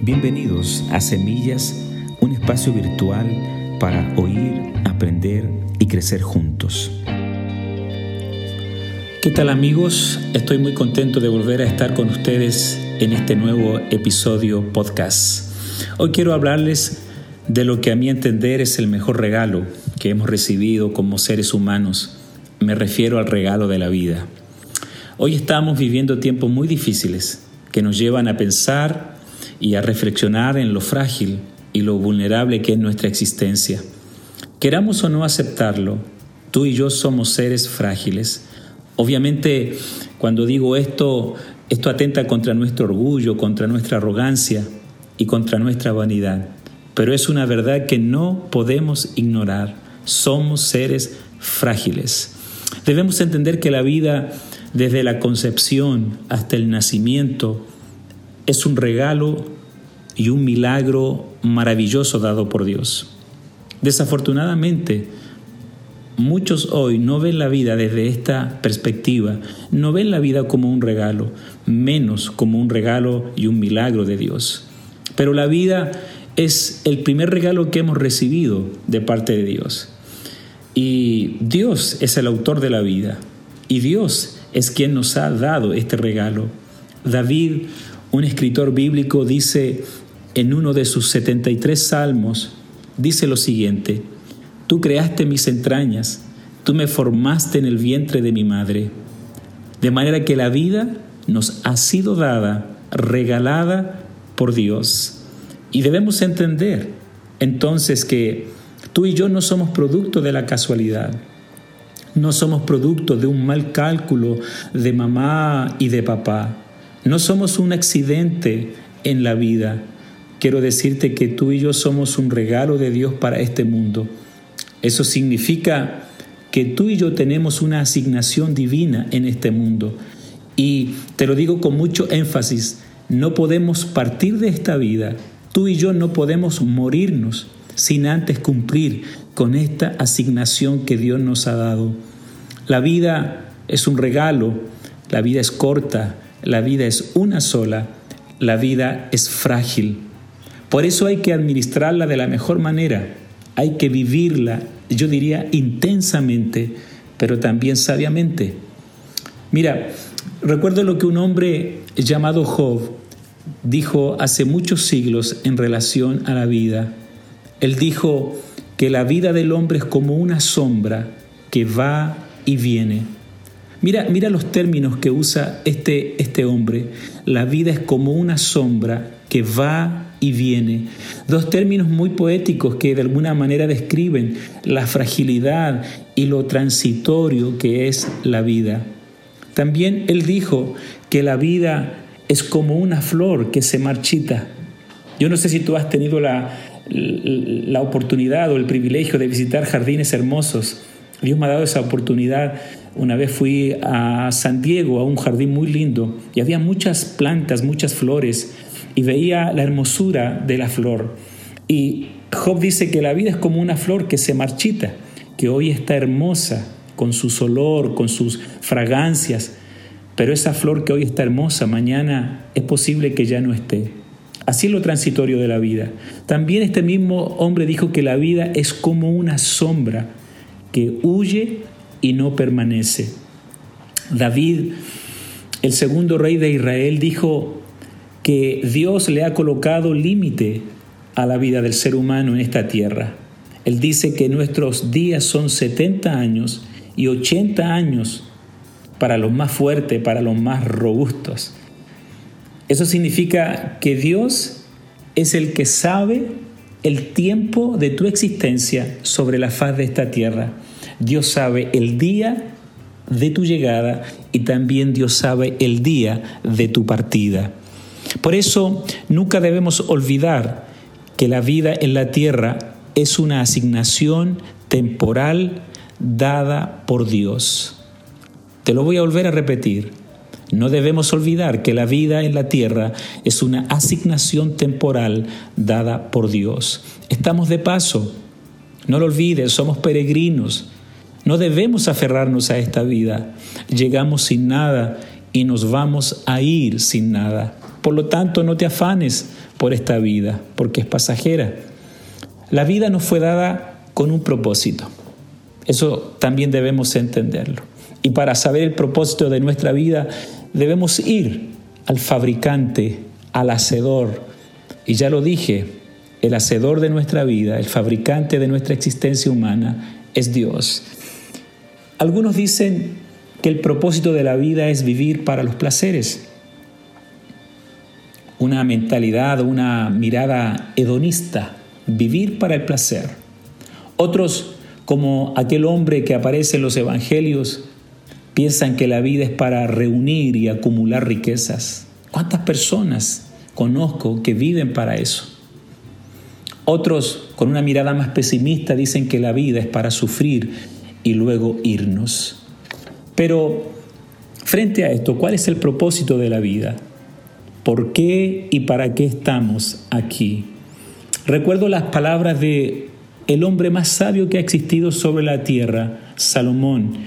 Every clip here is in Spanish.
Bienvenidos a Semillas, un espacio virtual para oír, aprender y crecer juntos. ¿Qué tal amigos? Estoy muy contento de volver a estar con ustedes en este nuevo episodio podcast. Hoy quiero hablarles de lo que a mi entender es el mejor regalo que hemos recibido como seres humanos. Me refiero al regalo de la vida. Hoy estamos viviendo tiempos muy difíciles que nos llevan a pensar y a reflexionar en lo frágil y lo vulnerable que es nuestra existencia. Queramos o no aceptarlo, tú y yo somos seres frágiles. Obviamente, cuando digo esto, esto atenta contra nuestro orgullo, contra nuestra arrogancia y contra nuestra vanidad. Pero es una verdad que no podemos ignorar. Somos seres frágiles. Debemos entender que la vida desde la concepción hasta el nacimiento, es un regalo y un milagro maravilloso dado por Dios. Desafortunadamente, muchos hoy no ven la vida desde esta perspectiva, no ven la vida como un regalo, menos como un regalo y un milagro de Dios. Pero la vida es el primer regalo que hemos recibido de parte de Dios. Y Dios es el autor de la vida. Y Dios es quien nos ha dado este regalo. David, un escritor bíblico, dice en uno de sus 73 salmos, dice lo siguiente, Tú creaste mis entrañas, tú me formaste en el vientre de mi madre. De manera que la vida nos ha sido dada, regalada por Dios. Y debemos entender entonces que tú y yo no somos producto de la casualidad. No somos producto de un mal cálculo de mamá y de papá. No somos un accidente en la vida. Quiero decirte que tú y yo somos un regalo de Dios para este mundo. Eso significa que tú y yo tenemos una asignación divina en este mundo. Y te lo digo con mucho énfasis, no podemos partir de esta vida. Tú y yo no podemos morirnos sin antes cumplir con esta asignación que Dios nos ha dado. La vida es un regalo, la vida es corta, la vida es una sola, la vida es frágil. Por eso hay que administrarla de la mejor manera, hay que vivirla, yo diría intensamente, pero también sabiamente. Mira, recuerdo lo que un hombre llamado Job dijo hace muchos siglos en relación a la vida. Él dijo que la vida del hombre es como una sombra que va y viene. Mira, mira los términos que usa este, este hombre. La vida es como una sombra que va y viene. Dos términos muy poéticos que de alguna manera describen la fragilidad y lo transitorio que es la vida. También él dijo que la vida es como una flor que se marchita. Yo no sé si tú has tenido la, la oportunidad o el privilegio de visitar jardines hermosos. Dios me ha dado esa oportunidad. Una vez fui a San Diego, a un jardín muy lindo, y había muchas plantas, muchas flores, y veía la hermosura de la flor. Y Job dice que la vida es como una flor que se marchita, que hoy está hermosa, con su olor, con sus fragancias, pero esa flor que hoy está hermosa, mañana es posible que ya no esté. Así es lo transitorio de la vida. También este mismo hombre dijo que la vida es como una sombra que huye y no permanece. David, el segundo rey de Israel, dijo que Dios le ha colocado límite a la vida del ser humano en esta tierra. Él dice que nuestros días son 70 años y 80 años para los más fuertes, para los más robustos. Eso significa que Dios es el que sabe el tiempo de tu existencia sobre la faz de esta tierra. Dios sabe el día de tu llegada y también Dios sabe el día de tu partida. Por eso nunca debemos olvidar que la vida en la tierra es una asignación temporal dada por Dios. Te lo voy a volver a repetir. No debemos olvidar que la vida en la tierra es una asignación temporal dada por Dios. Estamos de paso. No lo olvides, somos peregrinos. No debemos aferrarnos a esta vida. Llegamos sin nada y nos vamos a ir sin nada. Por lo tanto, no te afanes por esta vida, porque es pasajera. La vida nos fue dada con un propósito. Eso también debemos entenderlo. Y para saber el propósito de nuestra vida, debemos ir al fabricante, al hacedor. Y ya lo dije, el hacedor de nuestra vida, el fabricante de nuestra existencia humana, es Dios. Algunos dicen que el propósito de la vida es vivir para los placeres. Una mentalidad, una mirada hedonista, vivir para el placer. Otros, como aquel hombre que aparece en los evangelios, piensan que la vida es para reunir y acumular riquezas. ¿Cuántas personas conozco que viven para eso? Otros, con una mirada más pesimista, dicen que la vida es para sufrir y luego irnos. Pero frente a esto, ¿cuál es el propósito de la vida? ¿Por qué y para qué estamos aquí? Recuerdo las palabras de el hombre más sabio que ha existido sobre la tierra, Salomón,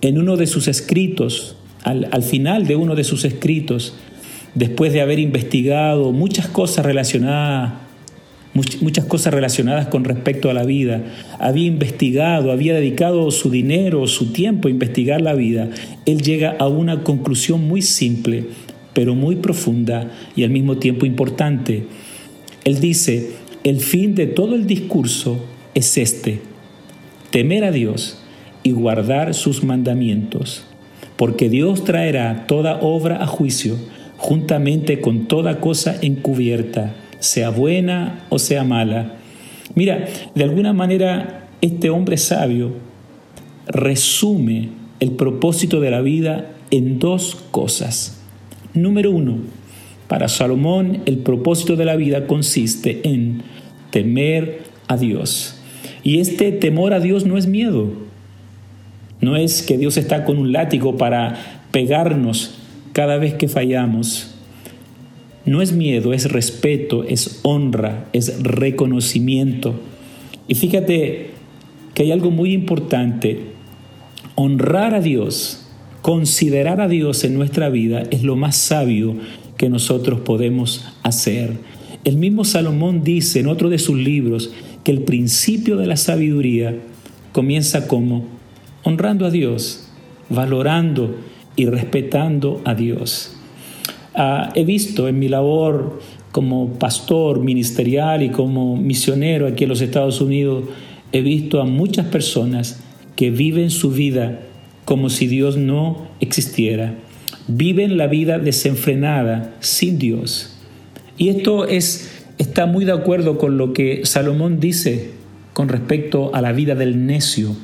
en uno de sus escritos, al, al final de uno de sus escritos, después de haber investigado muchas cosas relacionadas muchas cosas relacionadas con respecto a la vida. Había investigado, había dedicado su dinero, su tiempo a investigar la vida. Él llega a una conclusión muy simple, pero muy profunda y al mismo tiempo importante. Él dice, el fin de todo el discurso es este, temer a Dios y guardar sus mandamientos, porque Dios traerá toda obra a juicio, juntamente con toda cosa encubierta, sea buena o sea mala. Mira, de alguna manera este hombre sabio resume el propósito de la vida en dos cosas. Número uno, para Salomón el propósito de la vida consiste en temer a Dios. Y este temor a Dios no es miedo, no es que Dios está con un látigo para pegarnos cada vez que fallamos. No es miedo, es respeto, es honra, es reconocimiento. Y fíjate que hay algo muy importante. Honrar a Dios, considerar a Dios en nuestra vida es lo más sabio que nosotros podemos hacer. El mismo Salomón dice en otro de sus libros que el principio de la sabiduría comienza como honrando a Dios, valorando y respetando a Dios. Ah, he visto en mi labor como pastor ministerial y como misionero aquí en los Estados Unidos, he visto a muchas personas que viven su vida como si Dios no existiera. Viven la vida desenfrenada sin Dios. Y esto es, está muy de acuerdo con lo que Salomón dice con respecto a la vida del necio.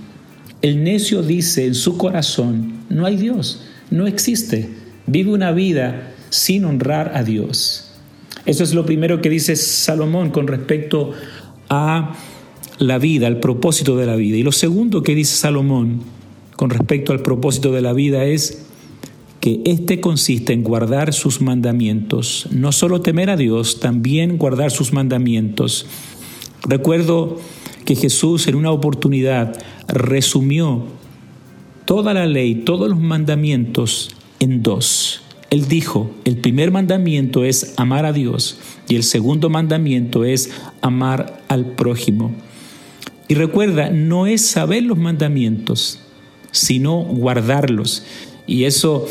El necio dice en su corazón, no hay Dios, no existe. Vive una vida sin honrar a Dios. Eso es lo primero que dice Salomón con respecto a la vida, al propósito de la vida. Y lo segundo que dice Salomón con respecto al propósito de la vida es que éste consiste en guardar sus mandamientos. No solo temer a Dios, también guardar sus mandamientos. Recuerdo que Jesús en una oportunidad resumió toda la ley, todos los mandamientos en dos. Él dijo, el primer mandamiento es amar a Dios y el segundo mandamiento es amar al prójimo. Y recuerda, no es saber los mandamientos, sino guardarlos. Y eso,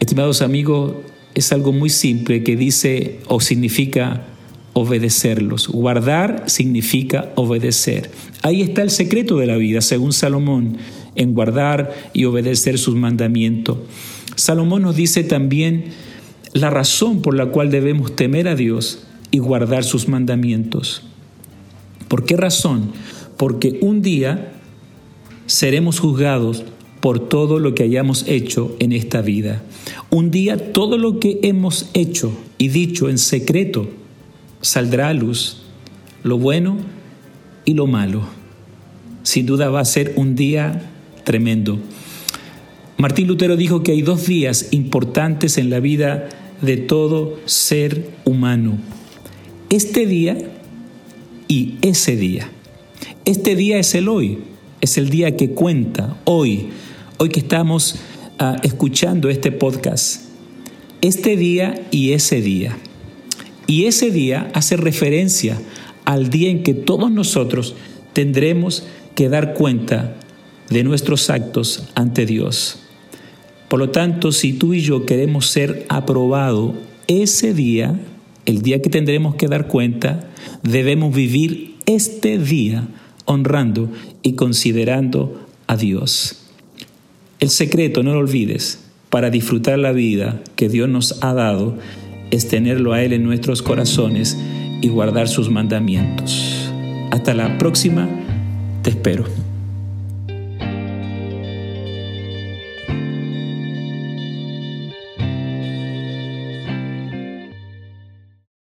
estimados amigos, es algo muy simple que dice o significa obedecerlos. Guardar significa obedecer. Ahí está el secreto de la vida, según Salomón, en guardar y obedecer sus mandamientos. Salomón nos dice también la razón por la cual debemos temer a Dios y guardar sus mandamientos. ¿Por qué razón? Porque un día seremos juzgados por todo lo que hayamos hecho en esta vida. Un día todo lo que hemos hecho y dicho en secreto saldrá a luz lo bueno y lo malo. Sin duda va a ser un día tremendo. Martín Lutero dijo que hay dos días importantes en la vida de todo ser humano. Este día y ese día. Este día es el hoy, es el día que cuenta, hoy, hoy que estamos ah, escuchando este podcast. Este día y ese día. Y ese día hace referencia al día en que todos nosotros tendremos que dar cuenta de nuestros actos ante Dios. Por lo tanto, si tú y yo queremos ser aprobados ese día, el día que tendremos que dar cuenta, debemos vivir este día honrando y considerando a Dios. El secreto, no lo olvides, para disfrutar la vida que Dios nos ha dado es tenerlo a Él en nuestros corazones y guardar sus mandamientos. Hasta la próxima, te espero.